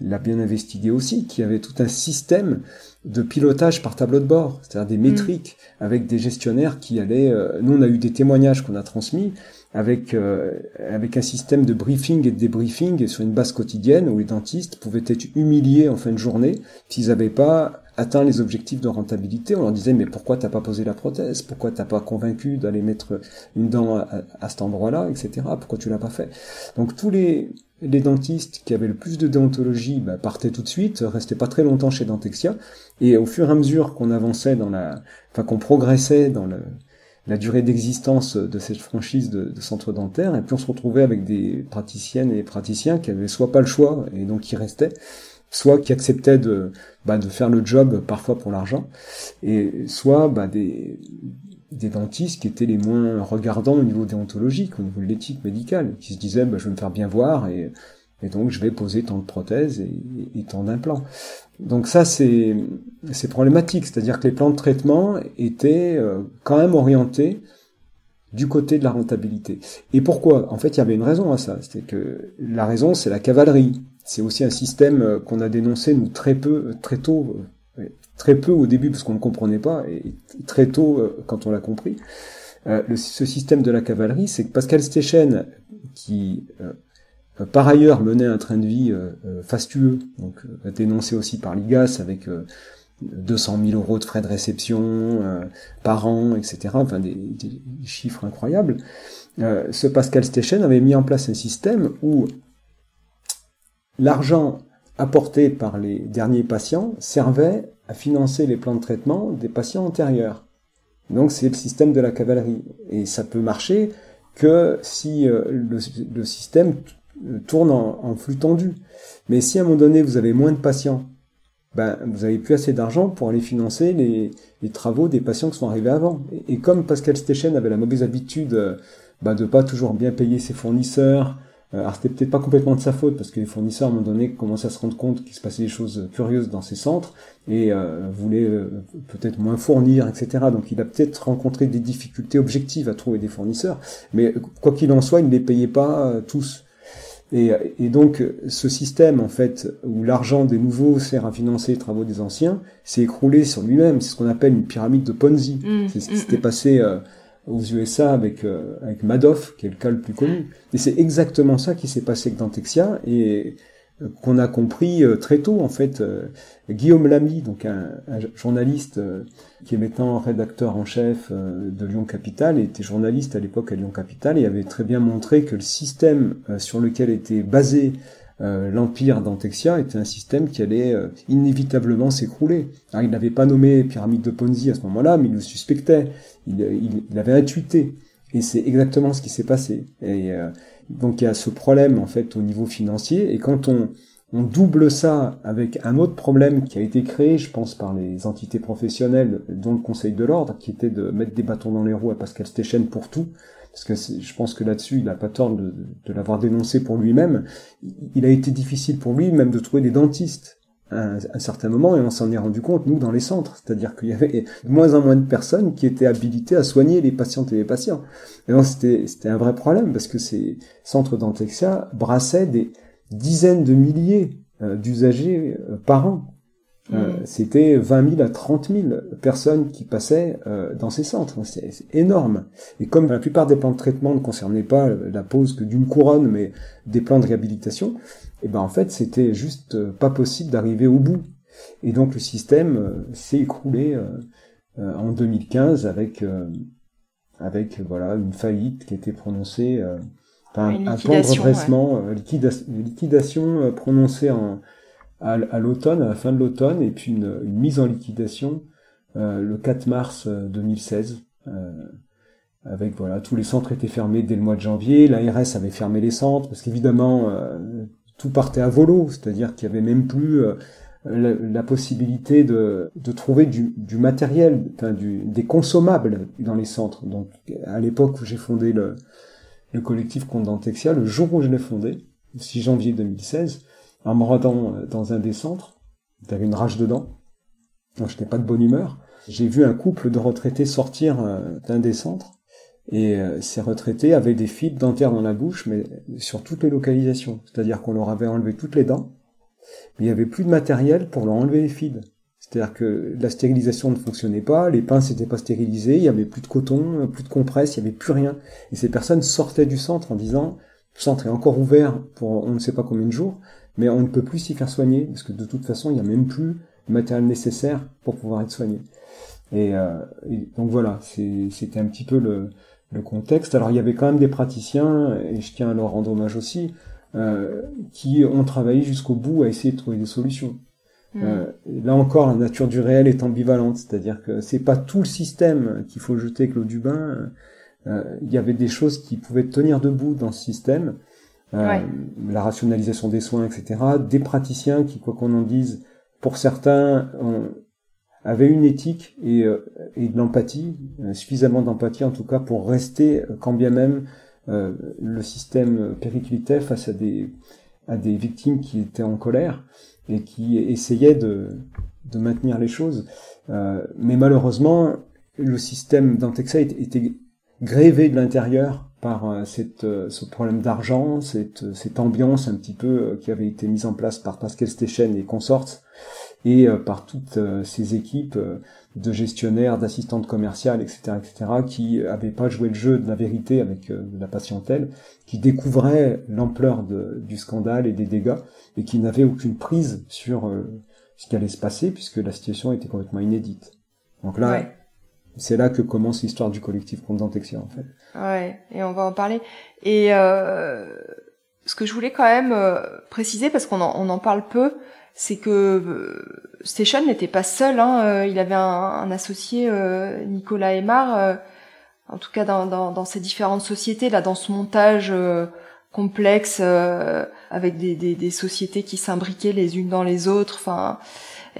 l'a bien investigué aussi, qu'il y avait tout un système de pilotage par tableau de bord, c'est-à-dire des mm. métriques avec des gestionnaires qui allaient. Euh, nous, on a eu des témoignages qu'on a transmis avec euh, avec un système de briefing et de débriefing sur une base quotidienne où les dentistes pouvaient être humiliés en fin de journée s'ils n'avaient pas atteint les objectifs de rentabilité. On leur disait mais pourquoi t'as pas posé la prothèse? Pourquoi t'as pas convaincu d'aller mettre une dent à, cet endroit-là, etc. Pourquoi tu l'as pas fait? Donc tous les les dentistes qui avaient le plus de déontologie bah, partaient tout de suite, restaient pas très longtemps chez Dentexia, et au fur et à mesure qu'on avançait dans la, enfin qu'on progressait dans le, la durée d'existence de cette franchise de, centre dentaire, et puis on se retrouvait avec des praticiennes et praticiens qui avaient soit pas le choix, et donc qui restaient, soit qui acceptaient de, bah, faire le job parfois pour l'argent, et soit bah, des, des dentistes qui étaient les moins regardants au niveau déontologique, au niveau de l'éthique médicale, qui se disaient bah, je vais me faire bien voir et, et donc je vais poser tant de prothèses et, tant d'implants. Donc ça, c'est problématique, c'est-à-dire que les plans de traitement étaient euh, quand même orientés du côté de la rentabilité. Et pourquoi? En fait, il y avait une raison à ça. C'était que la raison, c'est la cavalerie. C'est aussi un système euh, qu'on a dénoncé nous très peu, très tôt, euh, très peu au début parce qu'on ne comprenait pas, et très tôt quand on l'a compris. ce système de la cavalerie, c'est que Pascal Stechen, qui euh, par ailleurs menait un train de vie euh, euh, fastueux, donc dénoncé aussi par l'IGAS avec 200 000 euros de frais de réception par an, etc. Enfin des, chiffres incroyables. ce Pascal Stechen avait mis en place un système où l'argent apporté par les derniers patients servait à financer les plans de traitement des patients antérieurs. Donc c'est le système de la cavalerie. Et ça peut marcher que si le système tourne en, flux tendu. Mais si à un moment donné vous avez moins de patients, ben, vous avez plus assez d'argent pour aller financer les, travaux des patients qui sont arrivés avant. Et, comme Pascal Stechen avait la mauvaise habitude de ben, de pas toujours bien payer ses fournisseurs, euh, alors c'était peut-être pas complètement de sa faute parce que les fournisseurs à un moment donné commençaient à se rendre compte qu'il se passait des choses curieuses dans ces centres et euh, voulaient euh, peut-être moins fournir, etc. Donc il a peut-être rencontré des difficultés objectives à trouver des fournisseurs, mais quoi qu'il en soit, il ne les payait pas tous. Et, et, donc, ce système, en fait, où l'argent des nouveaux sert à financer les travaux des anciens, s'est écroulé sur lui-même. C'est ce qu'on appelle une pyramide de Ponzi. Mmh, c'est ce qui mmh, s'était mmh. passé euh, aux USA avec, euh, avec Madoff, qui est le cas le plus connu. Et c'est exactement ça qui s'est passé avec Dantexia. Et qu'on a compris euh, très tôt en fait. Euh, Guillaume Lamy, donc un, journaliste euh, qui est maintenant rédacteur en chef de Lyon Capital, était journaliste à l'époque à Lyon Capital et avait très bien montré que le système sur lequel était basé l'empire d'Antexia était un système qui allait inévitablement s'écrouler. il n'avait pas nommé pyramide de Ponzi à ce moment-là, mais il le suspectait, il, il, il avait intuité. Et c'est exactement ce qui s'est passé. Donc il y a ce problème en fait au niveau financier. Et quand on, on double ça avec un autre problème qui a été créé, je pense, par les entités professionnelles, dont le Conseil de l'ordre, qui était de mettre des bâtons dans les roues à Pascal Stechen pour tout, parce que je pense que là-dessus, il n'a pas tort de, de l'avoir dénoncé pour lui-même. Il a été difficile pour lui même de trouver des dentistes à un, certain moment, et on s'en est rendu compte, nous, dans les centres. C'est-à-dire qu'il y avait de moins en moins de personnes qui étaient habilitées à soigner les patientes et les patients. Et donc, c'était, c'était un vrai problème, parce que ces centres d'Antexia brassaient des dizaines de milliers euh, d'usagers euh, par an. Euh, c'était 20 000 à 30 000 personnes qui passaient euh, dans ces centres. C'est énorme. Et comme la plupart des plans de traitement ne concernaient pas la pose que d'une couronne, mais des plans de réhabilitation, et eh ben en fait c'était juste euh, pas possible d'arriver au bout. Et donc le système s'est écroulé en 2015 avec avec voilà une faillite qui a été prononcée, un plan de redressement, liquidation prononcée en à, l'automne, à la fin de l'automne, et puis une, mise en liquidation euh, le 4 mars 2016. Euh, euh, avec voilà, tous les centres étaient fermés dès le mois de janvier. L'ARS avait fermé les centres parce qu'évidemment tout partait à volo, c'est-à-dire qu'il y avait même plus la, possibilité de, de trouver du, du matériel, enfin du, des consommables dans les centres. Donc à l'époque où j'ai fondé le, le collectif Condantexia, le jour où je l'ai fondé, le 6 janvier 2016, en me rendant euh, dans un des centres, j'avais une rage dedans, donc je n'étais pas de bonne humeur. J'ai vu un couple de retraités sortir euh, d'un des centres, et euh, ces retraités avaient des fils dentaires dans la bouche, mais sur toutes les localisations. C'est-à-dire qu'on leur avait enlevé toutes les dents, mais il n'y avait plus de matériel pour leur enlever les fils. C'est-à-dire que la stérilisation ne fonctionnait pas, les pinces n'étaient pas stérilisées, il n'y avait plus de coton, plus de compresse, il n'y avait plus rien. Et ces personnes sortaient du centre en disant, le centre est encore ouvert pour on ne sait pas combien de jours, mais on ne peut plus s'y faire soigner, parce que de toute façon, il n'y a même plus le matériel nécessaire pour pouvoir être soigné. Et, euh, donc voilà, c'était un petit peu le, le, contexte. Alors il y avait quand même des praticiens, et je tiens à leur rendre hommage aussi, euh, qui ont travaillé jusqu'au bout à essayer de trouver des solutions. Mmh. Euh, là encore, la nature du réel est ambivalente, c'est-à-dire que c'est pas tout le système qu'il faut jeter Claude Dubin. Euh, il y avait des choses qui pouvaient tenir debout dans ce système, euh, la rationalisation des soins, etc. Des praticiens qui, quoi qu'on en dise, pour certains, avaient une éthique et, euh, et de l'empathie, euh, suffisamment d'empathie en tout cas pour rester, quand bien même le système périclitait face à des, à des victimes qui étaient en colère et qui essayaient de, de maintenir les choses. mais malheureusement, le système d'Antexa était grévé de l'intérieur par euh, euh, ce problème d'argent, cette, cette ambiance un petit peu euh, qui avait été mise en place par Pascal Stechen et consorts, et par toutes ces équipes de gestionnaires, d'assistantes commerciales, etc., etc., qui n'avaient pas joué le jeu de la vérité avec la patientèle, qui découvraient l'ampleur du scandale et des dégâts, et qui n'avaient aucune prise sur ce qui allait se passer, puisque la situation était complètement inédite. Donc là, c'est là que commence l'histoire du collectif Condantexia, en fait. Ouais, et on va en parler. Et euh, ce que je voulais quand même euh, préciser, parce qu'on en, on en parle peu, c'est que euh, Station n'était pas seul. Hein, euh, il avait un, associé, Nicolas Aymar, en tout cas dans, dans, dans, ces différentes sociétés, là, dans ce montage complexe, avec des, sociétés qui s'imbriquaient les unes dans les autres. Enfin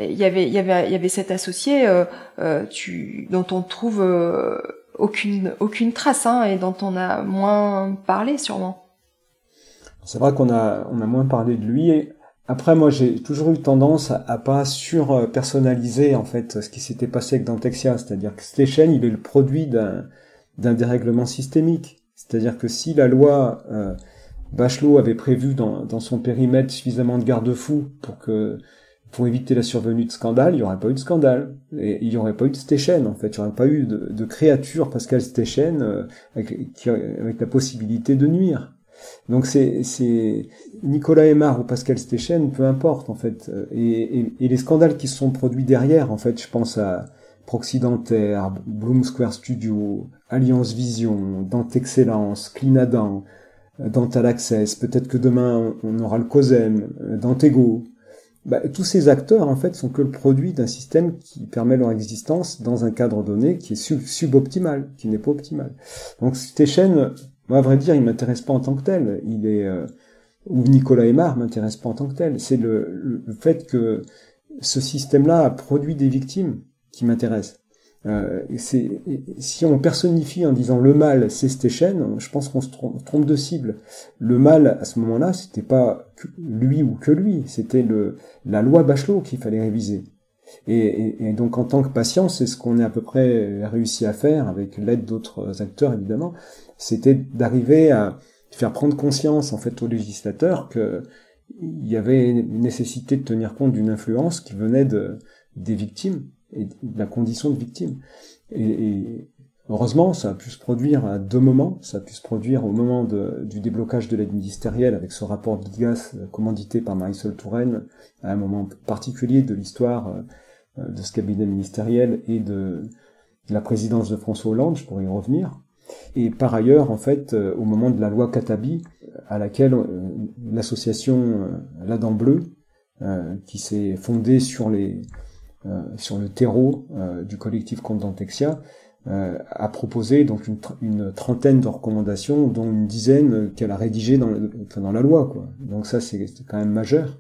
il y avait cet associé euh, euh, dont on trouve euh, aucune trace hein, et dont on a moins parlé sûrement. C'est vrai qu'on a moins parlé de lui après moi j'ai toujours eu tendance à, pas sur personnaliser en fait ce qui s'était passé avec Dantexia, c'est-à-dire que Station il est le produit d'un dérèglement systémique, c'est-à-dire que si la loi euh, Bachelot avait prévu dans, dans son périmètre suffisamment de garde-fous pour que pour éviter la survenue de scandale, il n'y aurait pas eu de scandale. Et il n'y aurait pas eu de Stéchen, en fait. Il n'y aurait pas eu de, de créature Pascal Stéchen euh, avec, avec, la possibilité de nuire. Donc c'est, Nicolas Aymar ou Pascal Stéchen, peu importe, en fait. Et, et, et, les scandales qui se sont produits derrière, en fait, je pense à Proxydentaire, Bloom Square Studio, Alliance Vision, Dante Excellence, Clinadan, Dental Access, peut-être que demain on aura le COSEM, Dantego, bah, tous ces acteurs en fait sont que le produit d'un système qui permet leur existence dans un cadre donné qui est suboptimal, qui n'est pas optimal. Donc chaînes, moi à vrai dire, il m'intéresse pas en tant que tel. Il est euh, ou Nicolas Aymar m'intéresse pas en tant que tel. C'est le, le, fait que ce système-là a produit des victimes qui m'intéressent. Euh, si on personnifie en disant le mal, c'est Stéchen, je pense qu'on se trompe, de cible. Le mal, à ce moment-là, c'était pas lui ou que lui, c'était la loi Bachelot qu'il fallait réviser. Et, donc en tant que patient, c'est ce qu'on a à peu près réussi à faire avec l'aide d'autres acteurs évidemment, c'était d'arriver à faire prendre conscience en fait aux législateurs que il y avait une nécessité de tenir compte d'une influence qui venait de, des victimes et de la condition de victime. Et, heureusement, ça a pu se produire à deux moments. Ça a pu se produire au moment du déblocage de l'aide ministérielle avec ce rapport d'IGAS euh, commandité par Marisol Touraine à un moment particulier de l'histoire euh, de ce cabinet ministériel et de, la présidence de François Hollande, je pourrais y revenir. Et par ailleurs, en fait, euh, au moment de la loi Katabi, à laquelle l'association La Dent Bleue, qui s'est fondée sur les, sur le terreau euh, du collectif Contentexia, euh, a proposé donc une, trentaine de recommandations, dont une dizaine qu'elle a rédigées dans, dans la loi. Quoi. Donc ça, c'est quand même majeur.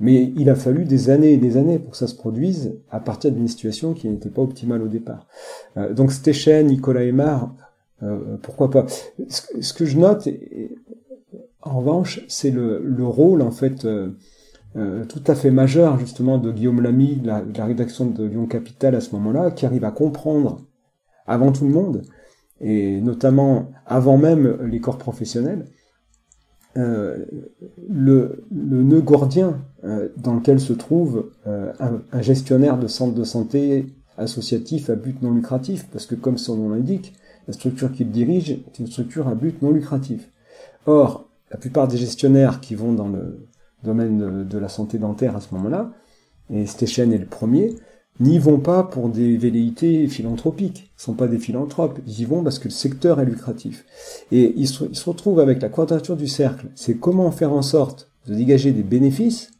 Mais il a fallu des années et des années pour que ça se produise à partir d'une situation qui n'était pas optimale au départ. Euh, donc Stéchen, Nicolas Aymar, euh, pourquoi pas. Ce, que je note, en revanche, c'est le, le, rôle en fait euh, tout à fait majeur justement de Guillaume Lamy, la, rédaction de Lyon Capital à ce moment-là, qui arrive à comprendre avant tout le monde, et notamment avant même les corps professionnels, euh, le, le, nœud gordien euh, dans lequel se trouve un, un, gestionnaire de centre de santé associatif à but non lucratif, parce que comme son nom l'indique, la structure qu'il dirige est une structure à but non lucratif. Or, la plupart des gestionnaires qui vont dans le domaine de, la santé dentaire à ce moment-là, et Stéchen est le premier, n'y vont pas pour des velléités philanthropiques. Ils sont pas des philanthropes. Ils y vont parce que le secteur est lucratif. Et ils se, retrouvent avec la quadrature du cercle. C'est comment faire en sorte de dégager des bénéfices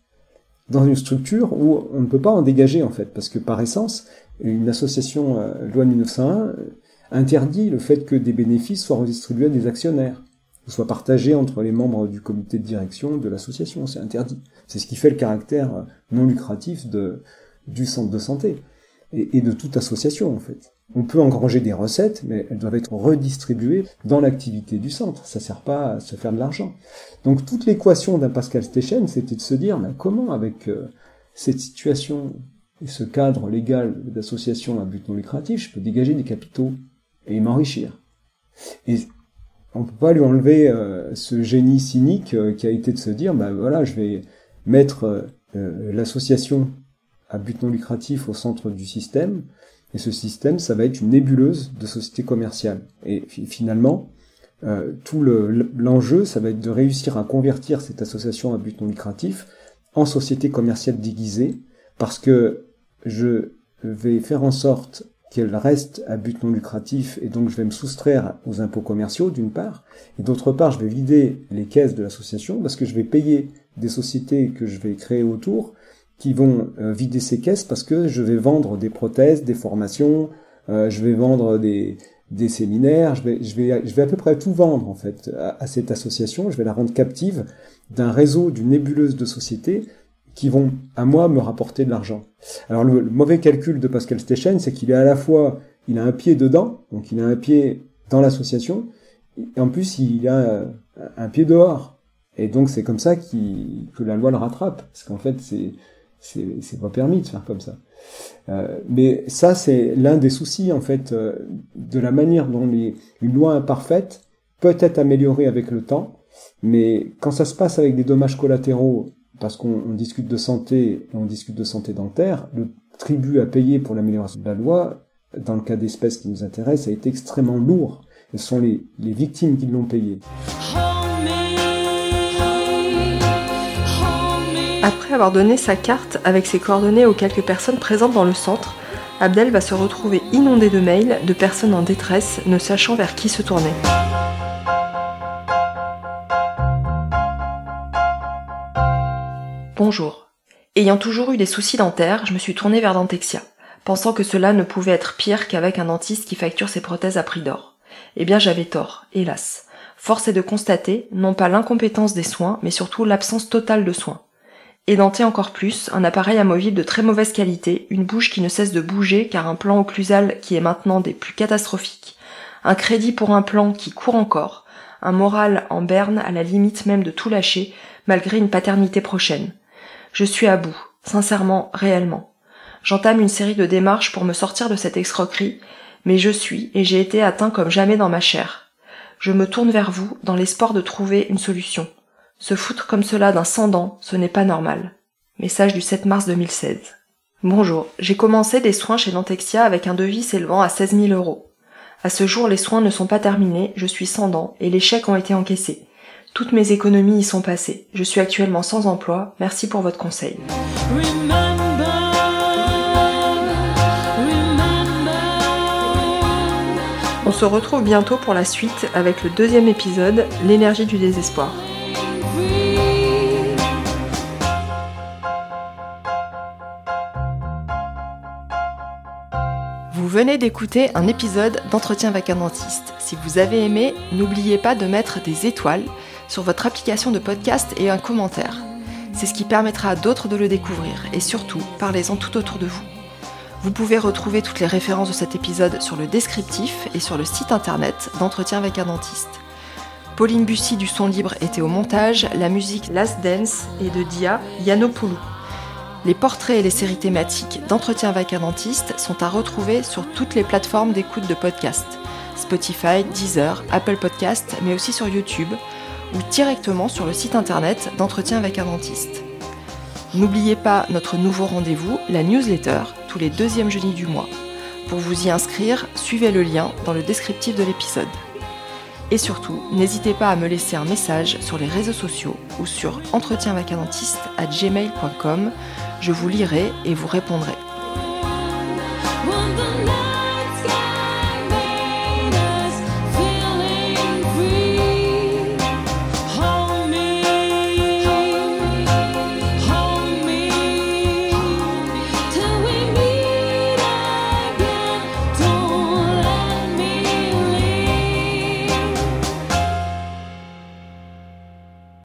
dans une structure où on ne peut pas en dégager en fait, parce que par essence, une association euh, loi 1901 interdit le fait que des bénéfices soient redistribués à des actionnaires soit partagé entre les membres du comité de direction de l'association. C'est interdit. C'est ce qui fait le caractère non lucratif du centre de santé et, de toute association en fait. On peut engranger des recettes, mais elles doivent être redistribuées dans l'activité du centre. Ça sert pas à se faire de l'argent. Donc toute l'équation d'un Pascal Stechen, c'était de se dire, mais comment avec euh, cette situation et ce cadre légal d'association à but non lucratif, je peux dégager des capitaux et m'enrichir? On peut pas lui enlever euh, ce génie cynique euh, qui a été de se dire, bah voilà, je vais mettre euh, l'association à but non lucratif au centre du système, et ce système, ça va être une nébuleuse de société commerciale. Et finalement, tout l'enjeu, ça va être de réussir à convertir cette association à but non lucratif en société commerciale déguisée, parce que je vais faire en sorte qu'elle reste à but non lucratif et donc je vais me soustraire aux impôts commerciaux d'une part et d'autre part je vais vider les caisses de l'association parce que je vais payer des sociétés que je vais créer autour qui vont euh, vider ces caisses parce que je vais vendre des prothèses, des formations, euh, je vais vendre des, séminaires, je vais, à peu près tout vendre en fait à cette association, je vais la rendre captive d'un réseau, d'une nébuleuse de sociétés qui vont à moi me rapporter de l'argent. Alors le, mauvais calcul de Pascal Stechen, c'est qu'il est à la fois, il a un pied dedans, donc il a un pied dans l'association, et en plus il a un pied dehors. Et donc c'est comme ça que la loi le rattrape, parce qu'en fait c'est c'est pas permis de faire comme ça. Euh, mais ça c'est l'un des soucis en fait euh, de la manière dont les, une loi imparfaite peut être améliorée avec le temps, mais quand ça se passe avec des dommages collatéraux parce qu'on discute de santé et on discute de santé dentaire, le tribut à payer pour l'amélioration de la loi, dans le cas d'espèces qui nous intéressent, a été extrêmement lourd. Ce sont les, les victimes qui l'ont payé. Après avoir donné sa carte avec ses coordonnées aux quelques personnes présentes dans le centre, Abdel va se retrouver inondé de mails de personnes en détresse ne sachant vers qui se tourner. Ayant toujours eu des soucis dentaires, je me suis tournée vers Dentexia, pensant que cela ne pouvait être pire qu'avec un dentiste qui facture ses prothèses à prix d'or. Eh bien j'avais tort, hélas. Force est de constater, non pas l'incompétence des soins, mais surtout l'absence totale de soins. Édenté encore plus, un appareil amovible de très mauvaise qualité, une bouche qui ne cesse de bouger car un plan occlusal qui est maintenant des plus catastrophiques, un crédit pour un plan qui court encore, un moral en berne à la limite même de tout lâcher, malgré une paternité prochaine. Je suis à bout, sincèrement, réellement. J'entame une série de démarches pour me sortir de cette escroquerie, mais je suis et j'ai été atteint comme jamais dans ma chair. Je me tourne vers vous dans l'espoir de trouver une solution. Se foutre comme cela d'un sans-dent, ce n'est pas normal. Message du 7 mars 2016. Bonjour, j'ai commencé des soins chez Dentexia avec un devis s'élevant à 16 000 euros. À ce jour, les soins ne sont pas terminés, je suis sans dents et les chèques ont été encaissés. Toutes mes économies y sont passées. Je suis actuellement sans emploi. Merci pour votre conseil. On se retrouve bientôt pour la suite avec le deuxième épisode, l'énergie du désespoir. Vous venez d'écouter un épisode d'Entretien dentiste. Si vous avez aimé, n'oubliez pas de mettre des étoiles sur votre application de podcast et un commentaire. C'est ce qui permettra à d'autres de le découvrir et surtout, parlez-en tout autour de vous. Vous pouvez retrouver toutes les références de cet épisode sur le descriptif et sur le site internet d'Entretien avec un dentiste. Pauline Bussy du Son Libre était au montage, la musique Last Dance et de Dia Yanopoulou. Les portraits et les séries thématiques d'Entretien avec un dentiste sont à retrouver sur toutes les plateformes d'écoute de podcast Spotify, Deezer, Apple Podcast, mais aussi sur YouTube ou directement sur le site internet d'Entretien avec un dentiste. N'oubliez pas notre nouveau rendez-vous, la newsletter, tous les deuxièmes jeudis du mois. Pour vous y inscrire, suivez le lien dans le descriptif de l'épisode. Et surtout, n'hésitez pas à me laisser un message sur les réseaux sociaux ou sur entretienvacadentiste à gmail.com. Je vous lirai et vous répondrai.